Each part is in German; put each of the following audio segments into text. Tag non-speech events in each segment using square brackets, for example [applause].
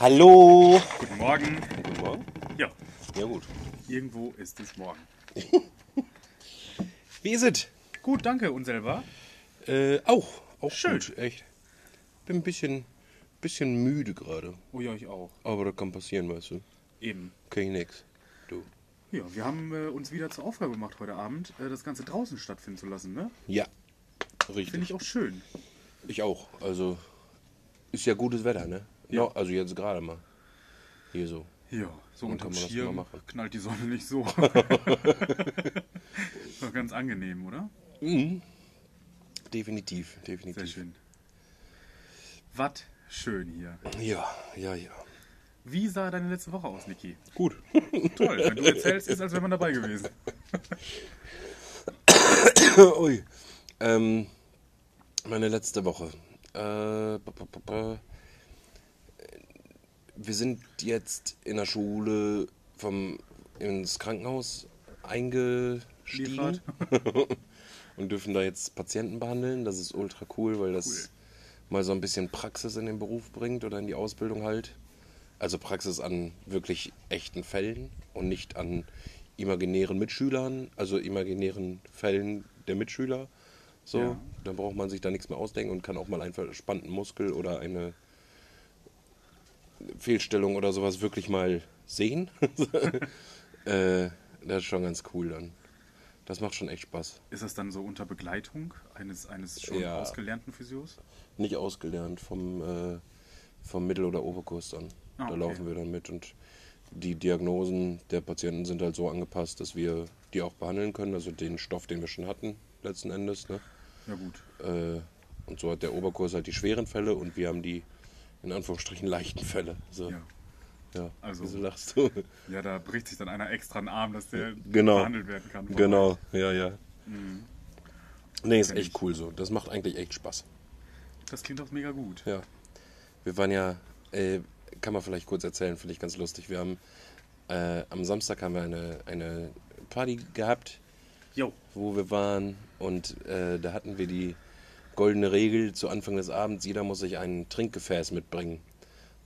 Hallo! Guten Morgen. Guten Morgen. Ja, Ja, gut. irgendwo ist es morgen. [laughs] Wie ist es? Gut, danke. Und selber? Äh, auch. Auch Schön. gut, echt. Bin ein bisschen, bisschen müde gerade. Oh ja, ich auch. Aber das kann passieren, weißt du. Eben. Kann ich nix. Du. Ja, wir haben äh, uns wieder zur Aufgabe gemacht heute Abend, äh, das Ganze draußen stattfinden zu lassen, ne? Ja. Richtig. Finde ich auch schön. Ich auch. Also, ist ja gutes Wetter, ne? Ja. No, also jetzt gerade mal. Hier so. Ja, so unterm kann man das Schirm mal machen. knallt die Sonne nicht so. [laughs] [laughs] War ganz angenehm, oder? Mhm. Definitiv, Sehr definitiv. schön. Was schön hier. Ja, ja, ja. Wie sah deine letzte Woche aus, Niki? Gut. [laughs] Toll, wenn du erzählst, ist, als wäre man dabei gewesen. [coughs] Ui. Ähm, meine letzte Woche. Äh. Wir sind jetzt in der Schule vom ins Krankenhaus eingestiegen [laughs] und dürfen da jetzt Patienten behandeln. Das ist ultra cool, weil das Cool. mal so ein bisschen Praxis in den Beruf bringt oder in die Ausbildung halt. Also Praxis an wirklich echten Fällen und nicht an imaginären Mitschülern, also imaginären Fällen der Mitschüler. So, Ja. dann braucht man sich da nichts mehr ausdenken und kann auch mal einen verspannten Muskel oder eine Fehlstellung oder sowas wirklich mal sehen. [laughs] äh, das ist schon ganz cool dann. Das macht schon echt Spaß. Ist das dann so unter Begleitung eines, eines schon Ja. ausgelernten Physios? Nicht ausgelernt vom, äh, vom Mittel- oder Oberkurs dann. Ah, da okay. laufen wir dann mit und die Diagnosen der Patienten sind halt so angepasst, dass wir die auch behandeln können. Also den Stoff, den wir schon hatten, letzten Endes. Ne? Ja gut. Äh, und so hat der Oberkurs halt die schweren Fälle und wir haben die in Anführungsstrichen leichten Fälle. So. Ja. Ja. Also- Wieso lachst du? Ja, da bricht sich dann einer extra einen Arm, dass der Genau. behandelt werden kann. genau, ja, ja. Mhm. Nee, ist echt cool so. Das macht eigentlich echt Spaß. Das klingt doch mega gut. Ja. Wir waren ja, äh, kann man vielleicht kurz erzählen, finde ich ganz lustig. Wir haben äh, am Samstag haben wir eine, eine Party gehabt, Jo. wo wir waren und äh, da hatten wir die goldene Regel zu Anfang des Abends, jeder muss sich ein Trinkgefäß mitbringen,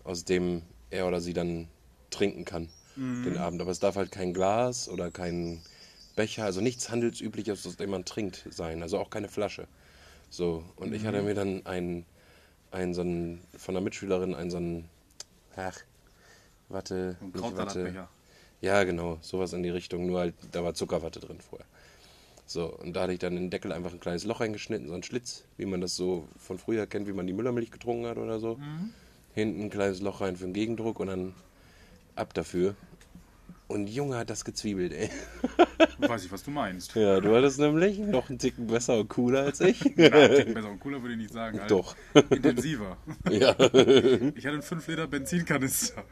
aus dem er oder sie dann trinken kann den Abend. Aber es darf halt kein Glas oder kein Becher, also nichts handelsübliches, aus dem man trinkt, sein. Also auch keine Flasche. So, und ich hatte mir dann einen, einen so einen, von einer Mitschülerin einen so einen, ach, warte, Ein nicht Krautsalatbecher. ja, genau, sowas in die Richtung, nur halt, da war Zuckerwatte drin vorher. So, und da hatte ich dann in den Deckel einfach ein kleines Loch reingeschnitten, so ein Schlitz, wie man das so von früher kennt, wie man die Müllermilch getrunken hat oder so. Hinten ein kleines Loch rein für den Gegendruck und dann ab dafür. Und Junge hat das gezwiebelt, ey. Weiß ich, was du meinst. Ja, du hattest nämlich noch einen Ticken besser und cooler als ich. Ja, Ticken besser und cooler würde ich nicht sagen. halt Doch. Intensiver. ja. Ich hatte einen 5 Liter Benzinkanister.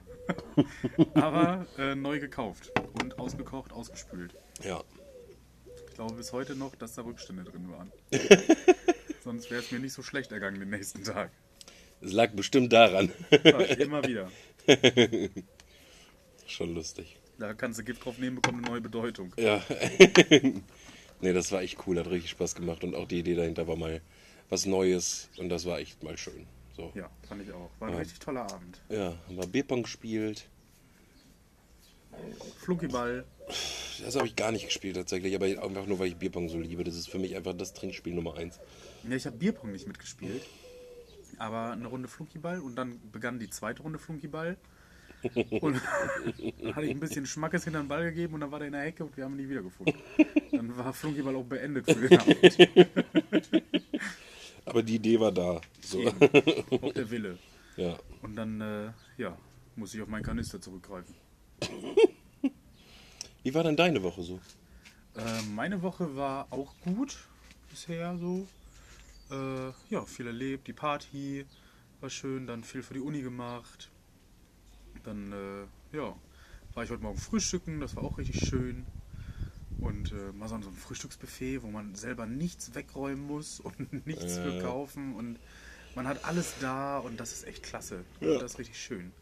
Aber äh, neu gekauft und ausgekocht, ausgespült. ja. Ich glaube bis heute noch, dass da Rückstände drin waren. [laughs] Sonst wäre es mir nicht so schlecht ergangen den nächsten Tag. Es lag bestimmt daran. Ja, immer wieder. [laughs] Schon lustig. Da kannst du Gift drauf nehmen, bekommt eine neue Bedeutung. Ja. [laughs] nee, das war echt cool, hat richtig Spaß gemacht und auch die Idee dahinter war mal was Neues und das war echt mal schön. So. Ja, fand ich auch. War ein Ja. richtig toller Abend. Ja, haben wir Bierpong gespielt. Flunkyball. Das habe ich gar nicht gespielt tatsächlich, aber einfach nur, weil ich Bierpong so liebe. Das ist für mich einfach das Trinkspiel Nummer eins. Ja, ich habe Bierpong nicht mitgespielt. Aber eine Runde Flunkyball und dann begann die zweite Runde Flunkyball. [laughs] Und dann hatte ich ein bisschen Schmackes hinter den Ball gegeben und dann war der in der Ecke und wir haben ihn nie wiedergefunden. Dann war Flunkyball auch beendet für den Abend. [laughs] Aber die Idee war da. So. Auch der Wille. Ja. Und dann, äh, ja, muss ich auf meinen Kanister zurückgreifen. [laughs] Wie war denn deine Woche so? Äh, meine Woche war auch gut bisher so. Äh, ja, viel erlebt, die Party war schön, dann viel für die Uni gemacht. Dann, äh, ja, war ich heute Morgen frühstücken, das war auch richtig schön. Und äh, mal so ein Frühstücksbuffet, wo man selber nichts wegräumen muss und [laughs] nichts für kaufen. Und man hat alles da und das ist echt klasse. Ja. Das ist richtig schön.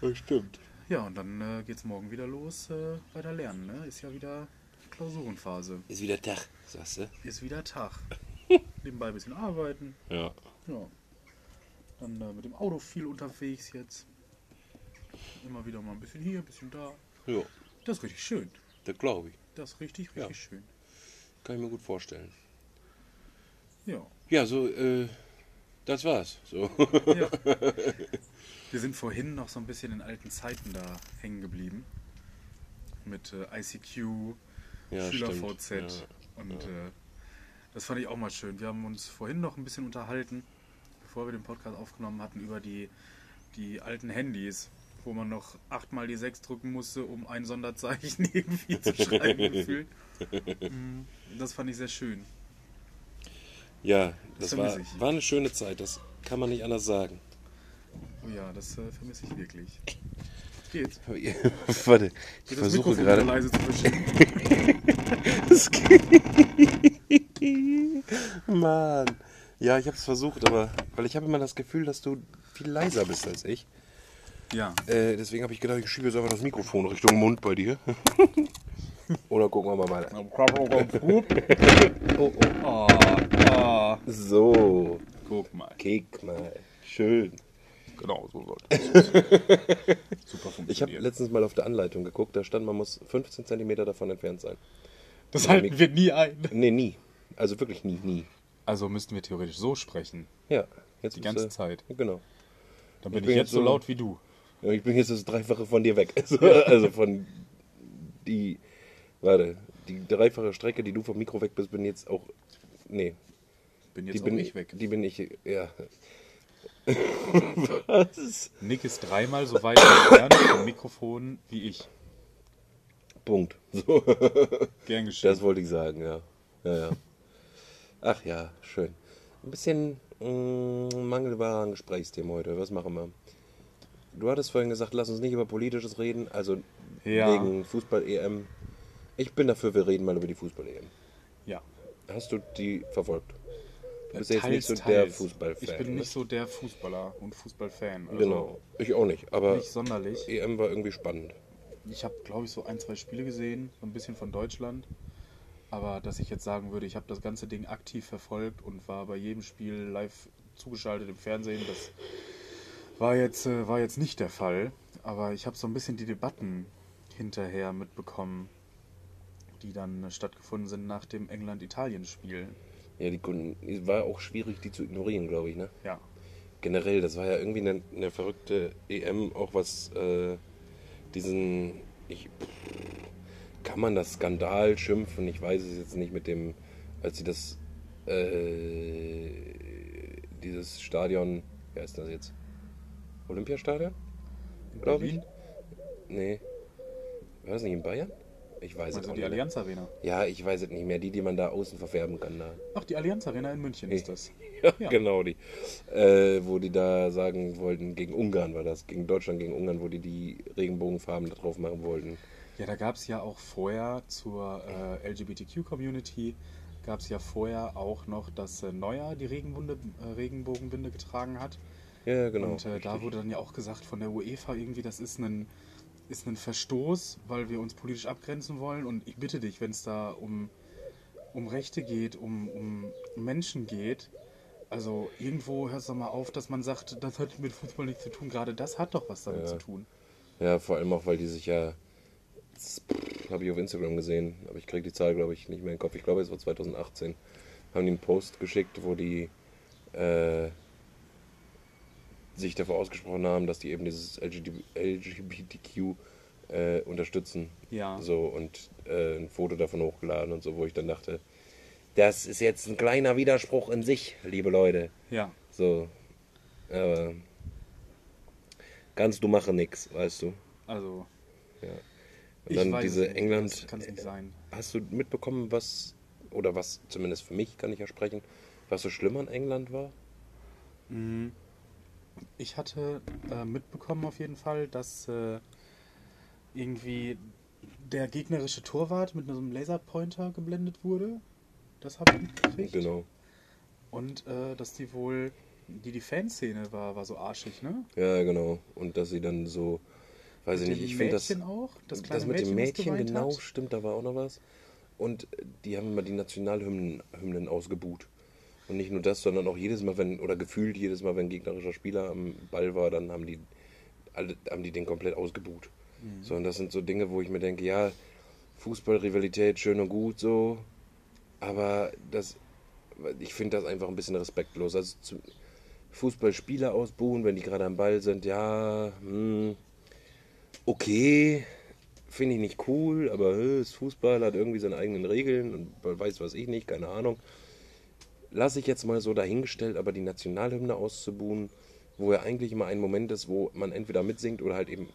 Das stimmt. Ja, und dann äh, geht's morgen wieder los, äh, weiter lernen. Ne? Ist ja wieder Klausurenphase. Ist wieder Tag, sagst du? Ist wieder Tag. [laughs] Nebenbei ein bisschen arbeiten. Ja. Ja. Dann äh, mit dem Auto viel unterwegs jetzt. Immer wieder mal ein bisschen hier, ein bisschen da. Ja, Das ist richtig schön. das glaube ich. Das ist richtig, richtig schön. Kann ich mir gut vorstellen. Ja. Ja, so, äh, das war's. So. ja. [laughs] Wir sind vorhin noch so ein bisschen in alten Zeiten da hängen geblieben. Mit äh, ICQ, Ja, SchülerVZ. Ja, Und Äh, das fand ich auch mal schön. Wir haben uns vorhin noch ein bisschen unterhalten, bevor wir den Podcast aufgenommen hatten, über die, die alten Handys, wo man noch achtmal die 6 drücken musste, um ein Sonderzeichen [laughs] irgendwie zu schreiben gefühlt. [laughs] Mm, Das fand ich sehr schön. Ja, das Das war, war eine schöne Zeit, das kann man nicht anders sagen. Oh ja, das äh, vermisse ich wirklich. Geht's? [laughs] Warte, ich Geht das versuche Mikrofon gerade. leise zu? [laughs] Das geht. Mann. Ja, ich habe es versucht, aber weil ich habe immer das Gefühl, dass du viel leiser bist als ich. Ja. Äh, deswegen habe ich gedacht, ich schiebe jetzt einfach das Mikrofon Richtung Mund bei dir. [laughs] Oder gucken wir mal weiter. [laughs] Oh, oh. Oh, oh. So, Guck mal. kick mal. Schön. Genau, so sollte es. [laughs] Super funktioniert. Ich habe letztens mal auf der Anleitung geguckt, da stand, man muss 15 cm davon entfernt sein. das halten wir nie ein. Nee, nie. Also wirklich nie, nie. Also müssten wir theoretisch so sprechen. Ja, jetzt Die ganze du- Zeit. Genau. Dann bin bin ich jetzt so laut wie du. Ich bin jetzt das Dreifache von dir weg. [laughs] Also, also von die, warte, die dreifache Strecke, die du vom Mikro weg bist, bin jetzt auch, nee, Bin die jetzt bin auch ich weg. Die bin ich, ja. [laughs] Was? Nick ist dreimal so weit entfernt vom Mikrofon wie ich. Punkt. [laughs] So, Gern geschehen. das wollte ich sagen, ja. ja, ja. Ach ja, schön. Ein bisschen mh, mangelbar an Gesprächsthemen heute. Was machen wir? Du hattest vorhin gesagt, lass uns nicht über Politisches reden, also Ja. wegen Fußball-EM. Ich bin dafür, wir reden mal über die Fußball-EM. ja. Hast du die verfolgt? Du bist Äh, jetzt nicht teils, so der teils. Fußballfan. Ich bin ne? nicht so der Fußballer und Fußballfan. Also Genau, ich auch nicht. Aber Nicht sonderlich. EM war irgendwie spannend. Ich habe, glaube ich, so ein, zwei Spiele gesehen, so ein bisschen von Deutschland. Aber dass ich jetzt sagen würde, ich habe das ganze Ding aktiv verfolgt und war bei jedem Spiel live zugeschaltet im Fernsehen, das war jetzt, äh, war jetzt nicht der Fall. Aber ich habe so ein bisschen die Debatten hinterher mitbekommen, die dann stattgefunden sind nach dem England-Italien-Spiel. Ja, die Kunden, es war auch schwierig, die zu ignorieren, glaube ich, ne? Ja. Generell, das war ja irgendwie eine, eine verrückte EM, auch was äh, diesen, ich, kann man das Skandal schimpfen? Ich weiß es jetzt nicht mit dem, als sie das, äh, dieses Stadion, wer ist das jetzt? Olympiastadion? In Glaub ich. Nee. War das nicht in Bayern? Ich weiß es Also auch die. Allianz Arena. Ja, ich weiß es nicht mehr. Die, die man da außen verfärben kann. Da. Ach, die Allianz Arena in München ist das. [laughs] Ja, Ja. genau die. Äh, wo die da sagen wollten, gegen Ungarn war das, gegen Deutschland, gegen Ungarn, wo die die Regenbogenfarben da drauf machen wollten. Ja, da gab es ja auch vorher zur äh, LGBTQ-Community, gab es ja vorher auch noch, dass äh, Neuer die Regenwunde, äh, Regenbogenbinde getragen hat. Ja, genau. Und äh, da wurde dann ja auch gesagt von der UEFA irgendwie, das ist ein, ist ein Verstoß, weil wir uns politisch abgrenzen wollen. Und ich bitte dich, wenn es da um, um Rechte geht, um, um Menschen geht, also irgendwo hört es doch mal auf, dass man sagt, das hat mit Fußball nichts zu tun. Gerade das hat doch was damit Ja. zu tun. Ja, vor allem auch, weil die sich ja, habe ich auf Instagram gesehen, aber ich kriege die Zahl, glaube ich, nicht mehr in den Kopf. Ich glaube, es war 2018. Haben die einen Post geschickt, wo die äh, sich dafür ausgesprochen haben, dass die eben dieses LGB LGBTQ äh, unterstützen. Ja. So und äh, ein Foto davon hochgeladen und so, wo ich dann dachte, das ist jetzt ein kleiner Widerspruch in sich, liebe Leute. Ja. So, aber kannst du machen nix, weißt du. Also, Ja. Und ich dann weiß diese. England. Kann es nicht sein. Hast du mitbekommen, was, oder was zumindest für mich kann ich ja sprechen, was so schlimm an England war? Ich hatte äh, mitbekommen auf jeden Fall, dass äh, irgendwie der gegnerische Torwart mit einem Laserpointer geblendet wurde. Das habe ich mitgekriegt. Genau. Und äh, dass die wohl, die, die Fanszene war, war so arschig, ne? Ja, genau. Und dass sie dann so, weiß ich Mit nicht, dem ich finde das. Mädchen auch? Das das mit dem Mädchen, das Mädchen, genau, hat? stimmt, da war auch noch was. Und die haben immer die Nationalhymnen Hymnen ausgebuht. Und nicht nur das, sondern auch jedes Mal, wenn, oder gefühlt jedes Mal, wenn gegnerischer Spieler am Ball war, dann haben die alle, haben die den komplett ausgebuht. So, und das sind so Dinge, wo ich mir denke, ja, Fußballrivalität schön und gut so, aber das, ich finde das einfach ein bisschen respektlos. Also Fußballspieler ausbuhen, wenn die gerade am Ball sind, ja, hm, okay, finde ich nicht cool, aber äh, ist Fußball, hat irgendwie seine eigenen Regeln und weiß was ich nicht, keine Ahnung. Lasse ich jetzt mal so dahingestellt, aber die Nationalhymne auszubuhen, wo ja eigentlich immer ein Moment ist, wo man entweder mitsingt oder halt eben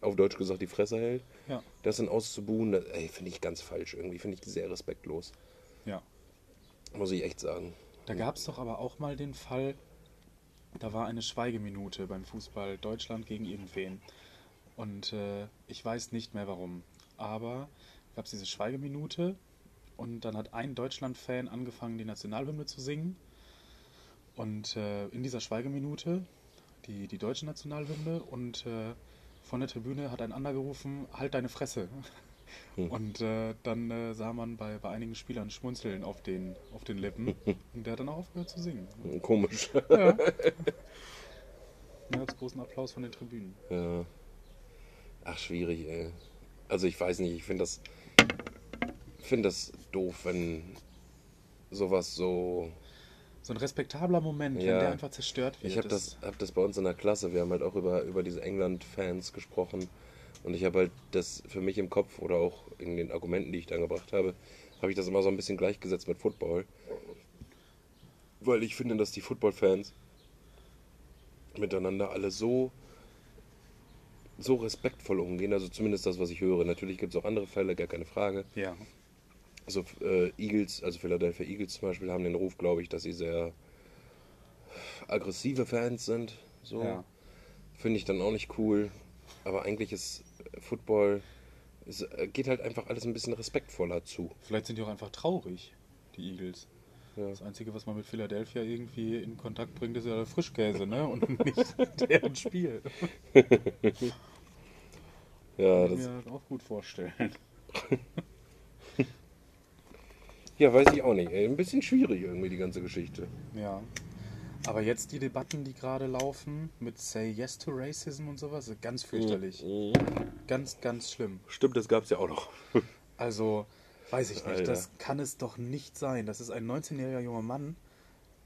auf Deutsch gesagt die Fresse hält. Ja. Das dann auszubuhen, finde ich ganz falsch irgendwie, finde ich sehr respektlos. Ja. Muss ich echt sagen. Da gab es doch aber auch mal den Fall, da war eine Schweigeminute beim Fußball Deutschland gegen irgendwen. Und äh, ich weiß nicht mehr warum. Aber gab es diese Schweigeminute und dann hat ein Deutschland-Fan angefangen, die Nationalhymne zu singen. Und äh, in dieser Schweigeminute die, die deutsche Nationalhymne und äh, von der Tribüne hat ein anderer gerufen, halt deine Fresse. [laughs] Hm. Und äh, dann äh, sah man bei, bei einigen Spielern Schmunzeln auf den, auf den Lippen. [laughs] Und der hat dann auch aufgehört zu singen. Komisch. Ja. [laughs] Als großen Applaus von den Tribünen. Ja. Ach, schwierig, ey. Also ich weiß nicht, ich finde das finde das doof, wenn sowas so. So ein respektabler Moment, Ja. wenn der einfach zerstört wird. Ich habe das, hab das bei uns in der Klasse, wir haben halt auch über, über diese England-Fans gesprochen und ich habe halt das für mich im Kopf oder auch in den Argumenten, die ich dann gebracht habe, habe ich das immer so ein bisschen gleichgesetzt mit Football. Weil ich finde, dass die Football-Fans miteinander alle so so respektvoll umgehen, also zumindest das, was ich höre. Natürlich gibt es auch andere Fälle, gar keine Frage. Ja. Also äh, Eagles, also Philadelphia Eagles zum Beispiel, haben den Ruf, glaube ich, dass sie sehr aggressive Fans sind. So. Ja. Finde ich dann auch nicht cool. Aber eigentlich ist Football, es äh, geht halt einfach alles ein bisschen respektvoller zu. Vielleicht sind die auch einfach traurig, die Eagles. Ja. Das Einzige, was man mit Philadelphia irgendwie in Kontakt bringt, ist ja der Frischkäse, ne? Und [laughs] nicht deren Spiel. [laughs] Ja, Kann ich das, mir auch gut vorstellen. [laughs] ja, weiß ich auch nicht. Ey, Ein bisschen schwierig irgendwie die ganze Geschichte. Ja. Aber jetzt die Debatten, die gerade laufen, mit Say Yes to Racism und sowas, ganz fürchterlich. Mhm. Ganz Ganz, ganz schlimm. Stimmt, das gab es ja auch noch. [laughs] Also, weiß ich nicht, Alter. das kann es doch nicht sein. Das ist ein 19-jähriger junger Mann,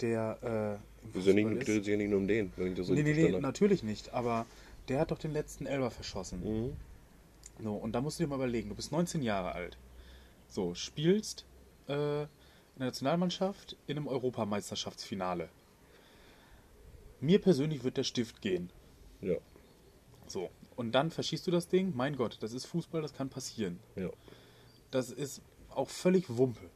der. Äh, sind nicht, dreht sich ja nicht nur um den, wenn ich das so Nee, nee, nee, natürlich nicht. Aber der hat doch den letzten Elber verschossen. Mhm. So, und da musst du dir mal überlegen, du bist 19 Jahre alt. So, spielst äh, in der Nationalmannschaft in einem Europameisterschaftsfinale. Mir persönlich wird der Stift gehen. Ja, So. Und dann verschießt du das Ding. Mein Gott, das ist Fußball, das kann passieren. ja. Das ist auch völlig Wumpe.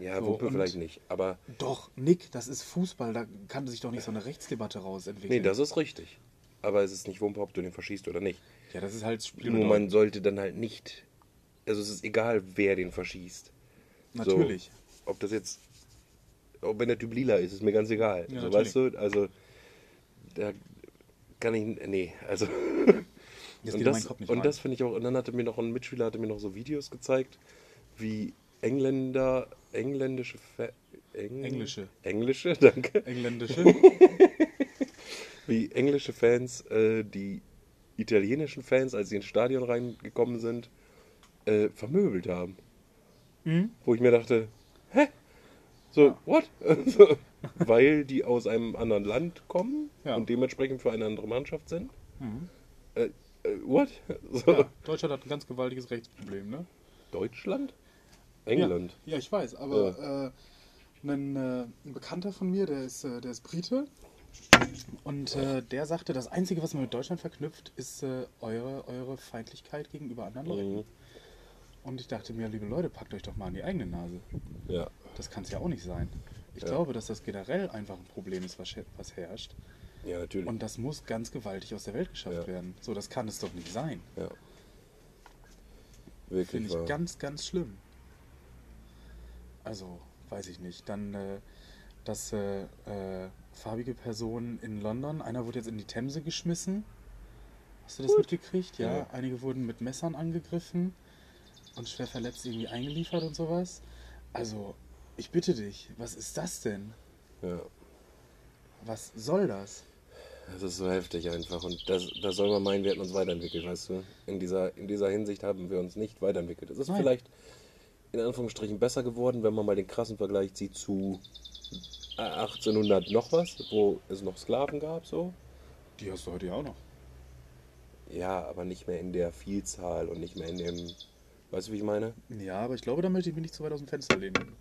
Ja, So, Wumpe vielleicht nicht. Aber Doch, Nick, das ist Fußball, da kann sich doch nicht so eine Rechtsdebatte raus nee, das ist richtig. Aber es ist nicht Wumpe, ob du den verschießt oder nicht. ja, das ist halt Spiel. Nur man sollte dann halt nicht. Also es ist egal, wer den verschießt. Natürlich. So, ob das jetzt. Ob wenn der Typ lila ist, ist mir ganz egal. Ja, so, natürlich. weißt du, also. Da kann ich. Nee, also. Jetzt und das, meinen Kopf nicht und das finde ich auch. Und dann hatte mir noch ein Mitspieler hatte mir noch so Videos gezeigt, wie Engländer, engländische. Fa Eng, Englische. Englische, [laughs] danke. Engländische. [laughs] Wie englische Fans äh, die italienischen Fans, als sie ins Stadion reingekommen sind, äh, vermöbelt haben. Mhm. Wo ich mir dachte, hä? So, what? [laughs] so, weil die aus einem anderen Land kommen Ja. und dementsprechend für eine andere Mannschaft sind? Mhm. Äh, äh, what? [laughs] So, Ja, Deutschland hat ein ganz gewaltiges Rechtsproblem, ne? Deutschland? England? Ja, ja ich weiß, aber äh, ein, äh, ein Bekannter von mir, der ist, äh, der ist Brite. Und der sagte, das Einzige, was man mit Deutschland verknüpft, ist eure, eure Feindlichkeit gegenüber anderen Leuten. Und ich dachte mir, liebe Leute, packt euch doch mal an die eigene Nase. Ja. Das kann es ja auch nicht sein. Ich Ja. glaube, dass das generell einfach ein Problem ist, was, her- was herrscht. Ja, natürlich. Und das muss ganz gewaltig aus der Welt geschafft Ja. werden. So, das kann es doch nicht sein. ja. Wirklich Finde ich wahr. ganz, ganz schlimm. Also, weiß ich nicht. Dann, äh, dass äh, äh, farbige Personen in London, einer wurde jetzt in die Themse geschmissen. Hast du das mitgekriegt? Ja? Ja. Einige wurden mit Messern angegriffen und schwer verletzt irgendwie eingeliefert und sowas. Also, ich bitte dich, was ist das denn? Ja. Was soll das? Das ist so heftig einfach. Und das, das soll man meinen, wir hätten uns weiterentwickelt, weißt du? In dieser, in dieser Hinsicht haben wir uns nicht weiterentwickelt. Es ist Nein. vielleicht in Anführungsstrichen besser geworden, wenn man mal den krassen Vergleich zieht zu äh, 1800 noch was, wo es noch Sklaven gab, so. Die hast du heute ja auch noch. Ja, aber nicht mehr in der Vielzahl und nicht mehr in dem. Weißt du, wie ich meine? Ja, aber ich glaube, da möchte ich mich nicht zu weit aus dem Fenster lehnen.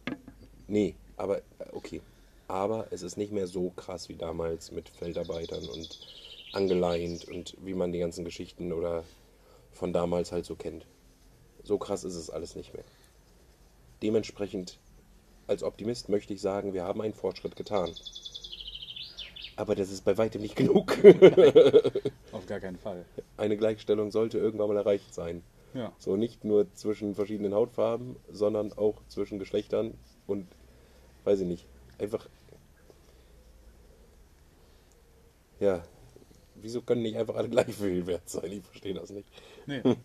Nee, aber äh, okay. Aber es ist nicht mehr so krass wie damals mit Feldarbeitern und angeleint und wie man die ganzen Geschichten oder von damals halt so kennt. So krass ist es alles nicht mehr. Dementsprechend, als Optimist möchte ich sagen, wir haben einen Fortschritt getan. Aber das ist bei weitem nicht genug. [laughs] Auf gar keinen Fall. Eine Gleichstellung sollte irgendwann mal erreicht sein. Ja. So nicht nur zwischen verschiedenen Hautfarben, sondern auch zwischen Geschlechtern und weiß ich nicht. Einfach. Ja. Wieso können nicht einfach alle gleich viel wert sein? Ich verstehe das nicht. Nee. [laughs]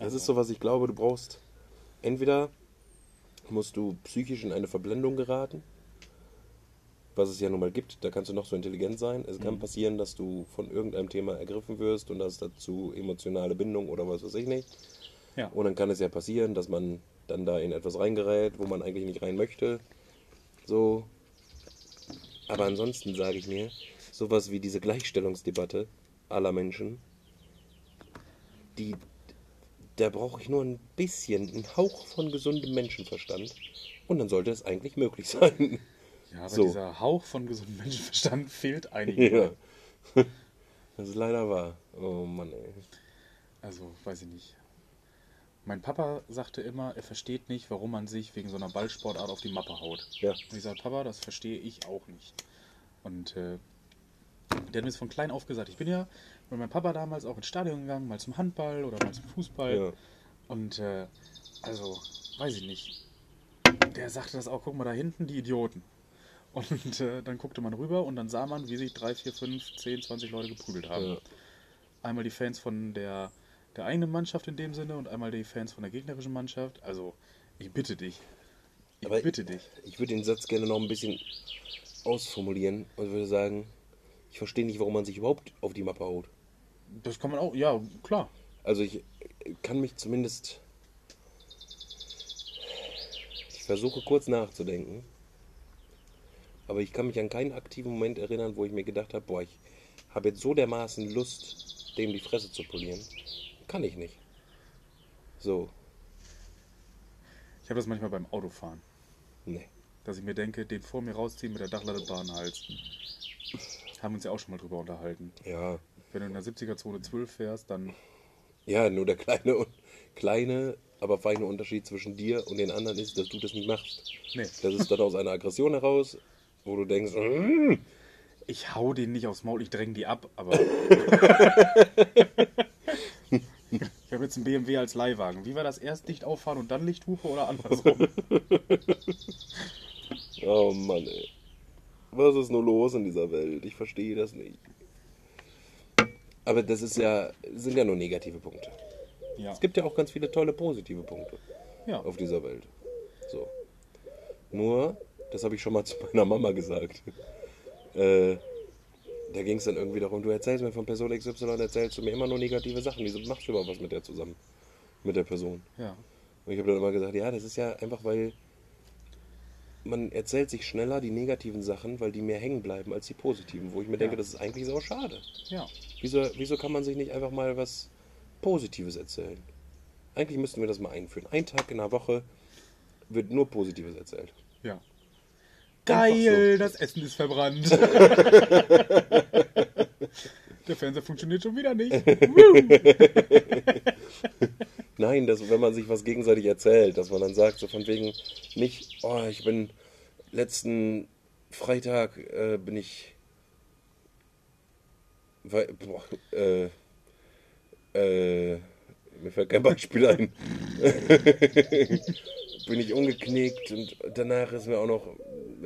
Das ist so, was ich glaube, du brauchst. Entweder musst du psychisch in eine Verblendung geraten, was es ja nun mal gibt. Da kannst du noch so intelligent sein. Es kann passieren, dass du von irgendeinem Thema ergriffen wirst und hast dazu emotionale Bindung oder was weiß ich nicht. Ja. Und dann kann es ja passieren, dass man dann da in etwas reingerät, wo man eigentlich nicht rein möchte. So. Aber ansonsten sage ich mir, sowas wie diese Gleichstellungsdebatte aller Menschen, die, da brauche ich nur ein bisschen, einen Hauch von gesundem Menschenverstand. Und dann sollte es eigentlich möglich [laughs] sein. Ja, aber So. dieser Hauch von gesundem [laughs] Menschenverstand fehlt einigen. ja. [laughs] Das ist leider wahr. Oh Mann, ey. Also, weiß ich nicht. Mein Papa sagte immer, er versteht nicht, warum man sich wegen so einer Ballsportart auf die Mappe haut. Ja. Und ich sage, Papa, das verstehe ich auch nicht. Und äh, der hat mir von klein auf gesagt. Ich bin ja mit meinem Papa damals auch ins Stadion gegangen, mal zum Handball oder mal zum Fußball. Ja. Und äh, also, weiß ich nicht. Der sagte das auch, guck mal da hinten, die Idioten. Und äh, dann guckte man rüber und dann sah man, wie sich drei, vier, fünf, zehn, 20 Leute geprügelt haben. Ja. Einmal die Fans von der, der eigenen Mannschaft in dem Sinne und einmal die Fans von der gegnerischen Mannschaft. Also, ich bitte dich. Ich Aber- bitte dich. Ich würde den Satz gerne noch ein bisschen ausformulieren und würde sagen, ich verstehe nicht, warum man sich überhaupt auf die Mappe haut. Das kann man auch, ja, klar. Also ich kann mich zumindest. Ich versuche kurz nachzudenken. Aber ich kann mich an keinen aktiven Moment erinnern, wo ich mir gedacht habe, boah, ich habe jetzt so dermaßen Lust, dem die Fresse zu polieren. Kann ich nicht. So, Ich habe das manchmal beim Autofahren. nee. Dass ich mir denke, den vor mir rausziehen mit der Dachladebahn Hals. Haben wir uns ja auch schon mal drüber unterhalten. Ja. Wenn du in der 70er Zone 12 fährst, dann Ja, nur der kleine, kleine, aber feine Unterschied zwischen dir und den anderen ist, dass du das nicht machst. Nee. Das ist dann aus einer Aggression heraus, wo du denkst, "Mm, Ich hau den nicht aufs Maul, ich dränge die ab, aber. [laughs] ich habe jetzt einen BMW als Leihwagen. Wie war das? Erst Licht auffahren und dann Lichthupe oder andersrum? [laughs] oh Mann, ey. Was ist nur los in dieser Welt? Ich verstehe das nicht. Aber das ist ja, sind ja nur negative Punkte. ja. Es gibt ja auch ganz viele tolle positive Punkte ja. auf dieser Welt. So. Nur, das habe ich schon mal [laughs] zu meiner Mama gesagt. Äh, da ging es dann irgendwie darum, du erzählst mir von Person XY, erzählst du mir immer nur negative Sachen. Wieso machst du überhaupt was mit der zusammen? Mit der Person. ja. Und ich habe dann immer gesagt, ja, das ist ja einfach, weil man erzählt sich schneller die negativen Sachen, weil die mehr hängen bleiben als die positiven. Wo ich mir denke, Ja. das ist eigentlich sau schade. Ja. Wieso, wieso kann man sich nicht einfach mal was Positives erzählen? Eigentlich müssten wir das mal einführen. Ein Tag in der Woche wird nur Positives erzählt. Ja. Geil, das Essen ist verbrannt. [laughs] Der Fernseher funktioniert schon wieder nicht. [laughs] Nein, dass, wenn man sich was gegenseitig erzählt, dass man dann sagt, so von wegen nicht, oh, ich bin letzten Freitag äh, bin ich weil, boah, äh, äh, mir fällt kein Beispiel ein. [laughs] bin ich umgeknickt und danach ist mir auch noch,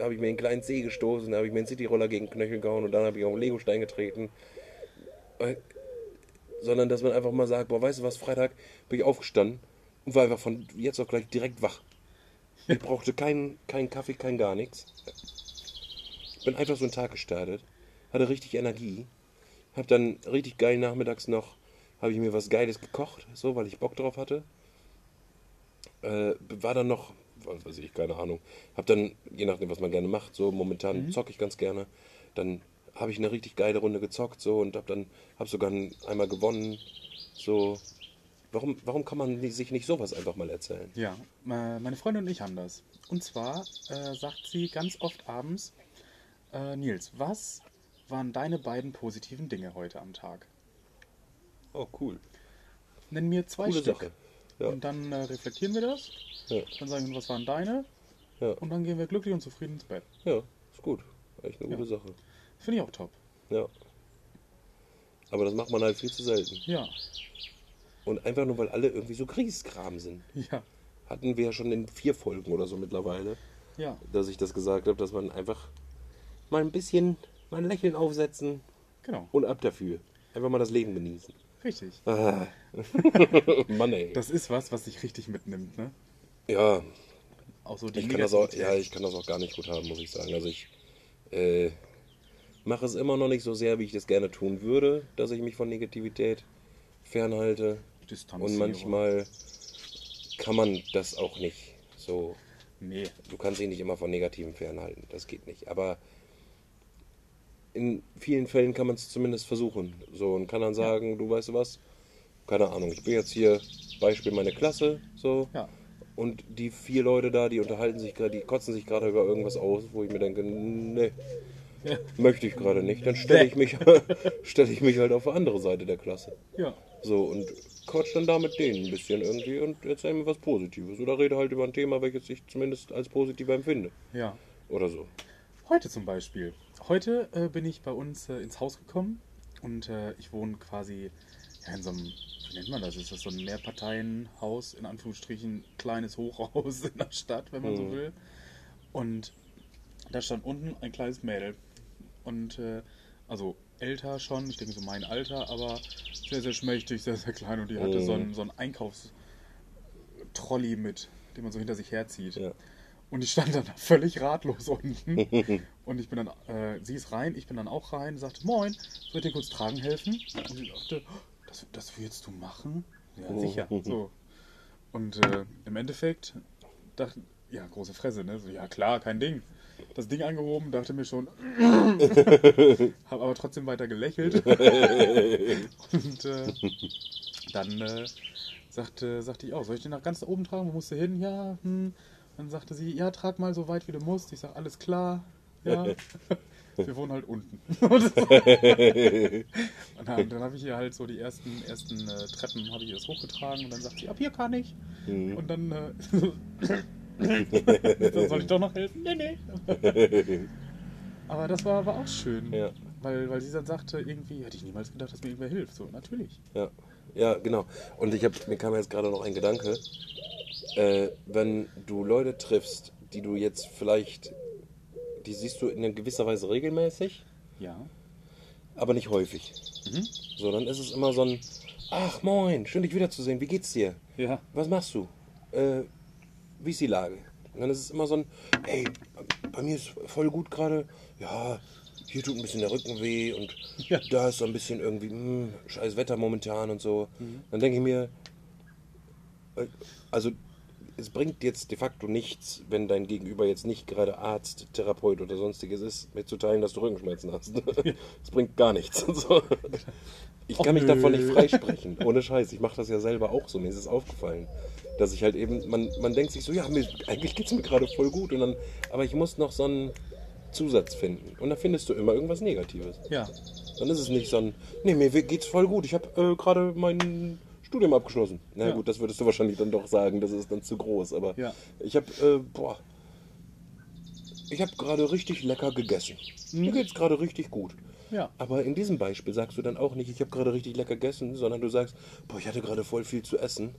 habe ich mir einen kleinen Zeh gestoßen, habe ich mir einen Cityroller gegen den Knöchel gehauen und dann habe ich auf einen Legostein getreten. Sondern dass man einfach mal sagt, boah, weißt du was, Freitag bin ich aufgestanden und war einfach von jetzt auf gleich direkt wach. Ich brauchte keinen keinen Kaffee, kein gar nichts. Bin einfach so einen Tag gestartet hatte richtig Energie. Hab dann richtig geil nachmittags noch, habe ich mir was Geiles gekocht, so, weil ich Bock drauf hatte. Äh, war dann noch, was weiß ich, keine Ahnung. Hab dann, je nachdem, was man gerne macht, so, momentan Mhm. zocke ich ganz gerne. Dann habe ich eine richtig geile Runde gezockt, so, und hab dann, hab sogar einmal gewonnen, so. Warum, warum kann man sich nicht sowas einfach mal erzählen? Ja, meine Freundin und ich haben das. Und zwar äh, sagt sie ganz oft abends, äh, Nils, was waren deine beiden positiven Dinge heute am Tag? Oh, cool. Nenn mir zwei Coole Stück. Sache. Ja. Und dann äh, reflektieren wir das. Ja. Dann sagen wir, was waren deine? Ja. Und dann gehen wir glücklich und zufrieden ins Bett. Ja, ist gut. Echt eine gute Sache. Finde ich auch top. Ja. Aber das macht man halt viel zu selten. Ja, Und einfach nur, weil alle irgendwie so Kriegskram sind. ja, Hatten wir ja schon in vier Folgen oder so mittlerweile, ja. dass ich das gesagt habe, dass man einfach mal ein bisschen mal ein Lächeln aufsetzen Genau, und ab dafür. Einfach mal das Leben genießen. Richtig. Ah. [laughs] Mann ey. Das ist was, was dich richtig mitnimmt, ne? Ja, Auch so die ich kann das auch, Negativität. ja, ich kann das auch gar nicht gut haben, muss ich sagen. Also ich äh, mache es immer noch nicht so sehr, wie ich das gerne tun würde, dass ich mich von Negativität fernhalte. Distanziere. Und manchmal kann man das auch nicht so. Nee, Du kannst dich nicht immer von Negativen fernhalten. Das geht nicht. Aber in vielen Fällen kann man es zumindest versuchen. So und kann dann sagen, du weißt du was? Keine Ahnung. Ich bin jetzt hier Beispiel meine Klasse. So. ja. Und die vier Leute da, die unterhalten sich gerade, die kotzen sich gerade über irgendwas aus, wo ich mir denke, nee, Ja. möchte ich gerade nicht. Dann stelle ich mich, [laughs] stelle ich mich halt auf die andere Seite der Klasse. Ja, So, und quatsch dann da mit denen ein bisschen irgendwie und erzähl mir was Positives. Oder rede halt über ein Thema, welches ich zumindest als positiv empfinde. ja. Oder so. Heute zum Beispiel. Heute äh, bin ich bei uns äh, ins Haus gekommen und äh, ich wohne quasi ja, in so einem, wie nennt man das? Ist das so ein Mehrparteienhaus, in Anführungsstrichen kleines Hochhaus [laughs] in der Stadt, wenn man so Mhm. will. Und da stand unten ein kleines Mädel. Und äh, also älter schon, ich denke so mein Alter, aber sehr, sehr schmächtig, sehr, sehr klein. Und die hatte Mhm. so einen, so einen Einkaufstrolley mit, den man so hinter sich herzieht. Ja. Und ich stand dann da völlig ratlos [laughs] unten. [laughs] Und ich bin dann, äh, sie ist rein, ich bin dann auch rein, sagte, moin, soll ich dir kurz tragen helfen? Und sie dachte, das, das willst du machen? Ja, sicher. So. Und äh, im Endeffekt dachte, ja, große Fresse, ne? So, ja, klar, kein Ding. Das Ding angehoben, dachte mir schon, [laughs] habe aber trotzdem weiter gelächelt. Und äh, dann äh, sagte, sagte ich auch, soll ich den nach ganz oben tragen? Wo musst du hin? Ja, hm. Dann sagte sie, ja, trag mal so weit wie du musst. Ich sag, alles klar. Ja. [laughs] Wir wohnen halt unten. [laughs] Und dann, dann habe ich ihr halt so die ersten, ersten äh, Treppen habe ich das hochgetragen und dann sagt sie, ab hier kann ich. Mhm. Und dann äh, [laughs] dann soll ich doch noch helfen? Nee, nee. Aber das war, war auch schön. Ja. Weil, weil sie dann sagte, irgendwie hätte ich niemals gedacht, dass mir irgendwer hilft. So, natürlich. Ja, ja, genau. Und ich hab, mir kam jetzt gerade noch ein Gedanke. Äh, wenn du Leute triffst, die du jetzt vielleicht, die siehst du in gewisser Weise regelmäßig, Ja. aber nicht häufig. Mhm. So, dann ist es immer so ein, ach moin, schön dich wiederzusehen, wie geht's dir? Ja. Was machst du? Äh, wie ist die Lage? Und dann ist es immer so ein, ey, bei mir ist voll gut gerade, ja, hier tut ein bisschen der Rücken weh und Ja. da ist so ein bisschen irgendwie, hm, scheiß Wetter momentan und so. Dann denke ich mir, äh, also es bringt jetzt de facto nichts, wenn dein Gegenüber jetzt nicht gerade Arzt, Therapeut oder sonstiges ist, mitzuteilen, dass du Rückenschmerzen hast. [laughs] Es bringt gar nichts. [laughs] Ich kann mich davon nicht freisprechen. [laughs] Ohne Scheiß. Ich mache das ja selber auch so. Mir ist es aufgefallen. Dass ich halt eben, man, man denkt sich so, ja, mir, eigentlich geht es mir gerade voll gut. Und dann, aber ich muss noch so einen Zusatz finden. Und da findest du immer irgendwas Negatives. Ja. Dann ist es nicht so ein, nee, mir geht's voll gut. Ich habe äh, gerade mein Studium abgeschlossen. Na Ja. gut, das würdest du wahrscheinlich dann doch sagen, das ist dann zu groß. Aber Ja. ich habe, äh, boah, ich habe gerade richtig lecker gegessen. Mir geht's gerade richtig gut. Ja. Aber in diesem Beispiel sagst du dann auch nicht, ich habe gerade richtig lecker gegessen, sondern du sagst, boah, ich hatte gerade voll viel zu essen.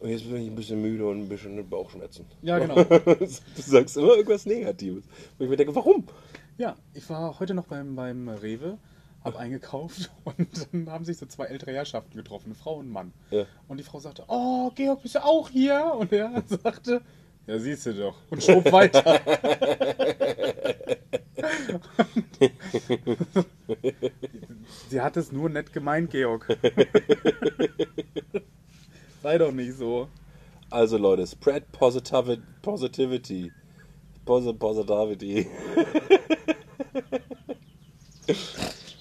Und jetzt bin ich ein bisschen müde und ein bisschen mit Bauchschmerzen. Ja, genau. [laughs] du sagst immer irgendwas Negatives. Und ich mir denke, warum? Ja, ich war heute noch beim, beim Rewe, habe eingekauft [laughs] und dann haben sich so zwei ältere Herrschaften getroffen, eine Frau und ein Mann. Ja. Und die Frau sagte, oh, Georg, bist du auch hier? Und er [laughs] sagte, Ja, siehst du doch. Und [laughs] schob weiter. Sie hat es nur nett gemeint, Georg. Sei doch nicht so. Also Leute, spread positiv positivity. Posi positivity.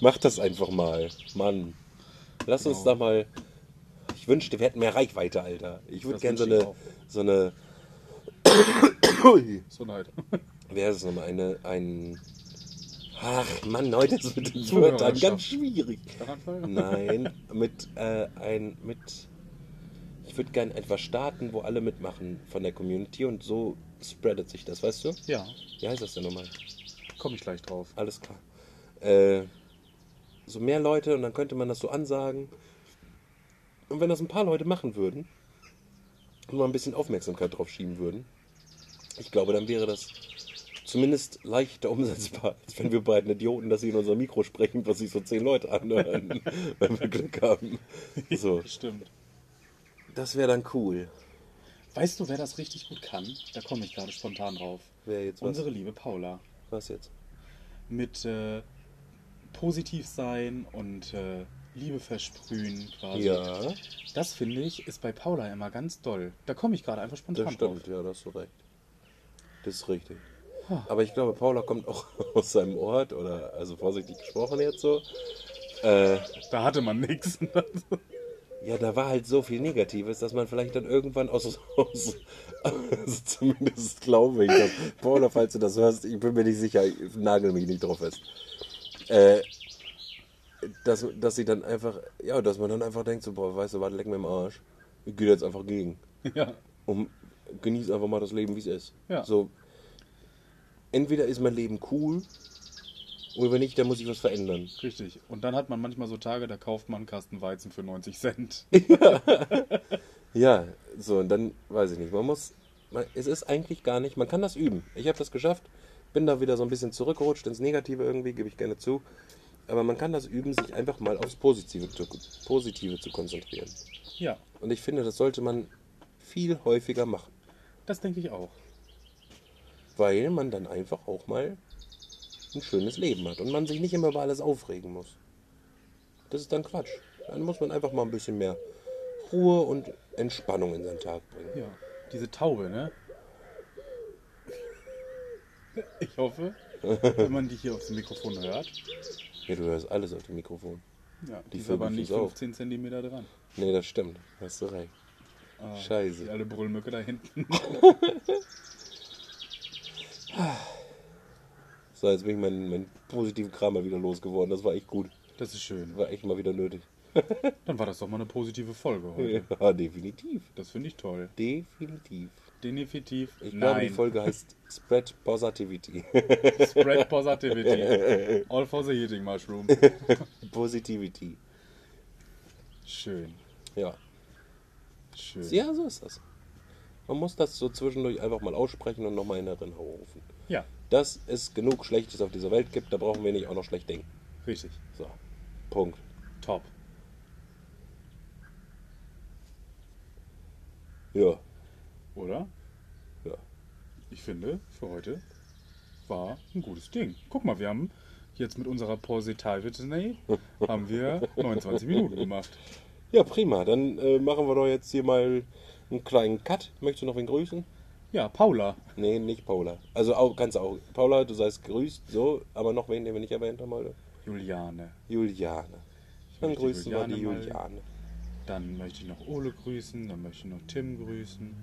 Macht das einfach mal. Mann. Lass uns Genau. da mal. Ich wünschte, wir hätten mehr Reichweite, Alter. Ich würde Das gerne so wünsch ich eine. auch. So eine. So leid. Wer ist es nochmal? Eine. Ein. Ach, Mann, heute ist es mit den Zuhörerschaft. Wörtern ganz schwierig. Nein, [laughs] mit äh, ein mit. Ich würde gerne etwas starten, wo alle mitmachen von der Community und so spreadet sich das, weißt du? Ja, Wie heißt das denn nochmal? komme ich gleich drauf. Alles klar. Äh, so mehr Leute und dann könnte man das so ansagen. Und wenn das ein paar Leute machen würden und mal ein bisschen Aufmerksamkeit drauf schieben würden, ich glaube, dann wäre das zumindest leichter [laughs] umsetzbar, als wenn wir beiden Idioten, dass sie in unser Mikro sprechen, was sich so zehn Leute anhören, [laughs] wenn wir Glück haben. So, [laughs] Stimmt. das wäre dann cool. Weißt du, wer das richtig gut kann? Da komme ich gerade spontan drauf. Wer jetzt was? Unsere liebe Paula. Was jetzt? Mit äh, positiv sein und äh, Liebe versprühen quasi. Ja, Das finde ich, ist bei Paula immer ganz doll. Da komme ich gerade einfach spontan das drauf. stimmt, ja, da hast du recht. Das ist richtig. Aber ich glaube, Paula kommt auch [laughs] aus seinem Ort, oder also vorsichtig gesprochen jetzt so. Äh, Da hatte man nichts. [laughs] ja, da war halt so viel Negatives, dass man vielleicht dann irgendwann aus, aus [laughs] also zumindest glaube ich, dass Paula, falls du das hörst, ich bin mir nicht sicher, ich nagel mich nicht drauf fest. Äh, dass, dass sie dann einfach, ja, dass man dann einfach denkt, so, boah, weißt du, warte, leck mir im Arsch. Ich gehe jetzt einfach gegen. [laughs] ja. um genieß einfach mal das Leben, wie es ist. Ja. So, entweder ist mein Leben cool, oder wenn nicht, dann muss ich was verändern. Richtig. Und dann hat man manchmal so Tage, da kauft man einen Kasten Weizen für 90 Cent. [laughs] [laughs] Ja, so, und dann weiß ich nicht, man muss, man, es ist eigentlich gar nicht, man kann das üben. Ich habe das geschafft, bin da wieder so ein bisschen zurückgerutscht ins Negative irgendwie, gebe ich gerne zu. Aber man kann das üben, sich einfach mal aufs Positive zu, Positive zu konzentrieren. Ja, Und ich finde, das sollte man viel häufiger machen. das denke ich auch. weil man dann einfach auch mal ein schönes Leben hat und man sich nicht immer über alles aufregen muss. Das ist dann Quatsch. Dann muss man einfach mal ein bisschen mehr Ruhe und Entspannung in seinen Tag bringen. Ja, diese Taube, ne? [laughs] Ich hoffe, wenn man die hier aufs Mikrofon hört. Ja, du hörst alles auf dem Mikrofon. Ja, die, ist aber nicht sind auch. 15 Zentimeter dran. Nee, das stimmt. Hast du recht. Ah, Scheiße. Die alte Brüllmücke da hinten. [laughs] So, jetzt bin ich meinen mein positiven Kram mal wieder losgeworden. Das war echt gut. Das ist schön. War echt mal wieder nötig. Dann war das doch mal eine positive Folge [laughs] heute. Ja, definitiv. Das finde ich toll. Definitiv. Definitiv. Ich glaube, die Nein. Folge [laughs] heißt Spread Positivity. Spread Positivity. All for the Heating Mushroom. [laughs] Positivity. Schön. Ja. Schön. Ja, so ist das. Man muss das so zwischendurch einfach mal aussprechen und nochmal in Erinnerung rufen. Ja, Dass es genug Schlechtes auf dieser Welt gibt, da brauchen wir nicht auch noch schlecht denken. richtig. So. Punkt. Top. Ja. Oder? Ja. Ich finde, für heute war ein gutes Ding. Guck mal, wir haben jetzt mit unserer Positivity [laughs] haben wir 29 Minuten gemacht. Ja, prima. Dann äh, machen wir doch jetzt hier mal einen kleinen Cut. Möchtest du noch wen grüßen? Ja, Paula. Nee, nicht Paula. Also auch, kannst auch. Paula, du seist grüßt, so, aber noch wen, den wir nicht erwähnt haben heute? Juliane. Juliane. Dann grüßen wir die Juliane mal- Juliane. Dann möchte ich noch Ole grüßen, dann möchte ich noch Tim grüßen.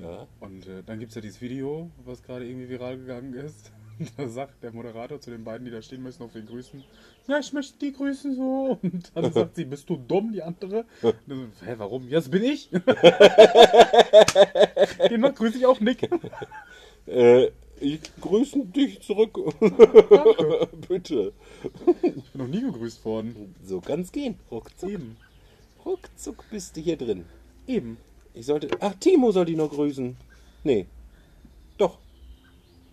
Ja. Und äh, dann gibt es ja dieses Video, was gerade irgendwie viral gegangen ist. [laughs] Da sagt der Moderator zu den beiden, die da stehen, müssen auf den grüßen. Ja, ich möchte die grüßen so. Und dann [laughs] sagt sie, bist du dumm, die andere? Und dann Hä, warum? Ja, das bin ich. [laughs] Den grüße ich auch Nick. Äh, ich grüße dich zurück. Bitte. Ich bin noch nie gegrüßt worden. So kann's gehen. Ruckzuck. Eben. Ruckzuck bist du hier drin. Eben. Ich sollte. Ach, Timo sollte ich noch grüßen. Nee. Doch.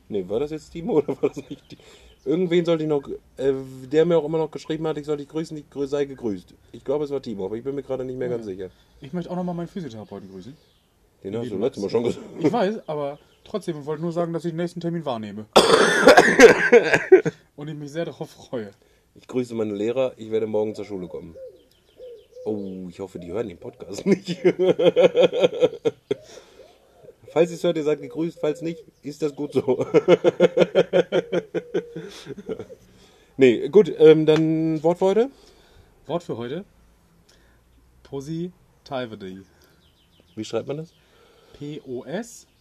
Nee, war das jetzt Timo [laughs] oder war das nicht Timo? Irgendwen sollte ich noch. Äh, der mir auch immer noch geschrieben hat, ich soll dich grüßen, ich sei gegrüßt. Ich glaube, es war Timo, aber ich bin mir gerade nicht mehr ganz sicher. Ich möchte auch nochmal meinen Physiotherapeuten grüßen. Den hast du letztes Mal schon gesagt. Ich weiß, aber trotzdem, ich wollte nur sagen, dass ich den nächsten Termin wahrnehme. [laughs] Und ich mich sehr darauf freue. Ich grüße meine Lehrer, ich werde morgen zur Schule kommen. Oh, ich hoffe, die hören den Podcast [laughs] nicht. falls ihr es hört, ihr seid gegrüßt, falls nicht, ist das gut so. [laughs] nee, gut, ähm, dann Wort für heute. Wort für heute. Positivity. Wie schreibt man das? P-O-S-I-T-A-I-V-I-T-Y-H.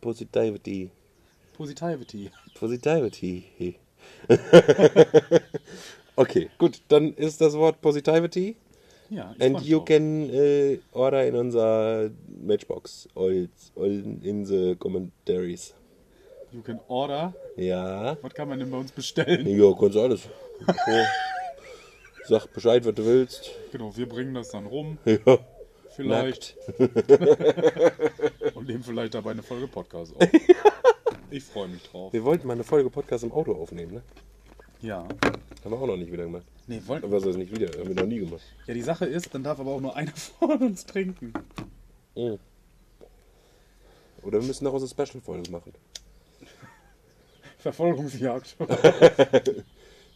Positivity. Positivity. Positivity. [laughs] okay, gut, dann ist das Wort Positivity. Ja, ich And you drauf. can uh, order in unser Matchbox all, all in the commentaries. You can order. Ja. Was kann man denn bei uns bestellen? Ja, kannst du alles. [laughs] Sag Bescheid, was du willst. Genau, wir bringen das dann rum. [laughs] Ja. Vielleicht. Und nehmen vielleicht dabei eine Folge Podcast auf. Ich freue mich drauf. Wir wollten mal eine Folge Podcast im Auto aufnehmen, ne? Ja. Haben wir auch noch nicht wieder gemacht. Nee, wollten. Aber was ist nicht wieder? Haben wir noch nie gemacht. Ja, die Sache ist, dann darf aber auch nur einer [laughs] von uns trinken. Mhm. Oder wir müssen daraus eine Special-Folge machen. [laughs] Verfolgungsjagd. [laughs]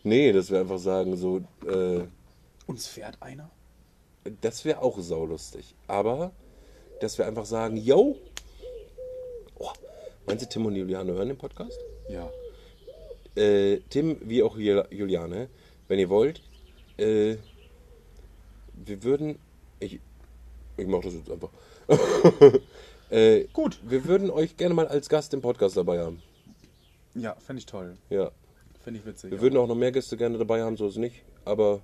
Nee, dass wir einfach sagen, so, äh, Uns fährt einer? das wäre auch saulustig. Aber, dass wir einfach sagen, yo, oh, meinst du, Tim und Juliane hören den Podcast? Ja. Äh, Tim, wie auch Jul- Juliane, wenn ihr wollt, äh, wir würden, ich, ich mache das jetzt einfach. [laughs] äh, Gut. Wir würden euch gerne mal als Gast im Podcast dabei haben. Ja, fände ich toll. Ja. Fände ich witzig. Wir würden auch noch mehr Gäste gerne dabei haben, so ist es nicht. Aber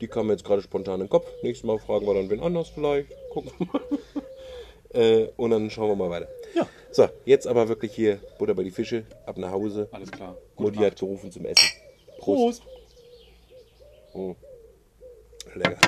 die kamen jetzt gerade spontan in den Kopf. Nächstes Mal fragen wir dann wen anders vielleicht. Gucken wir mal. [laughs] äh, und dann schauen wir mal weiter. Ja. So, jetzt aber wirklich hier Butter bei die Fische, ab nach Hause. Alles klar. Mutti hat gerufen zum Essen. Prost. Mm. Lecker.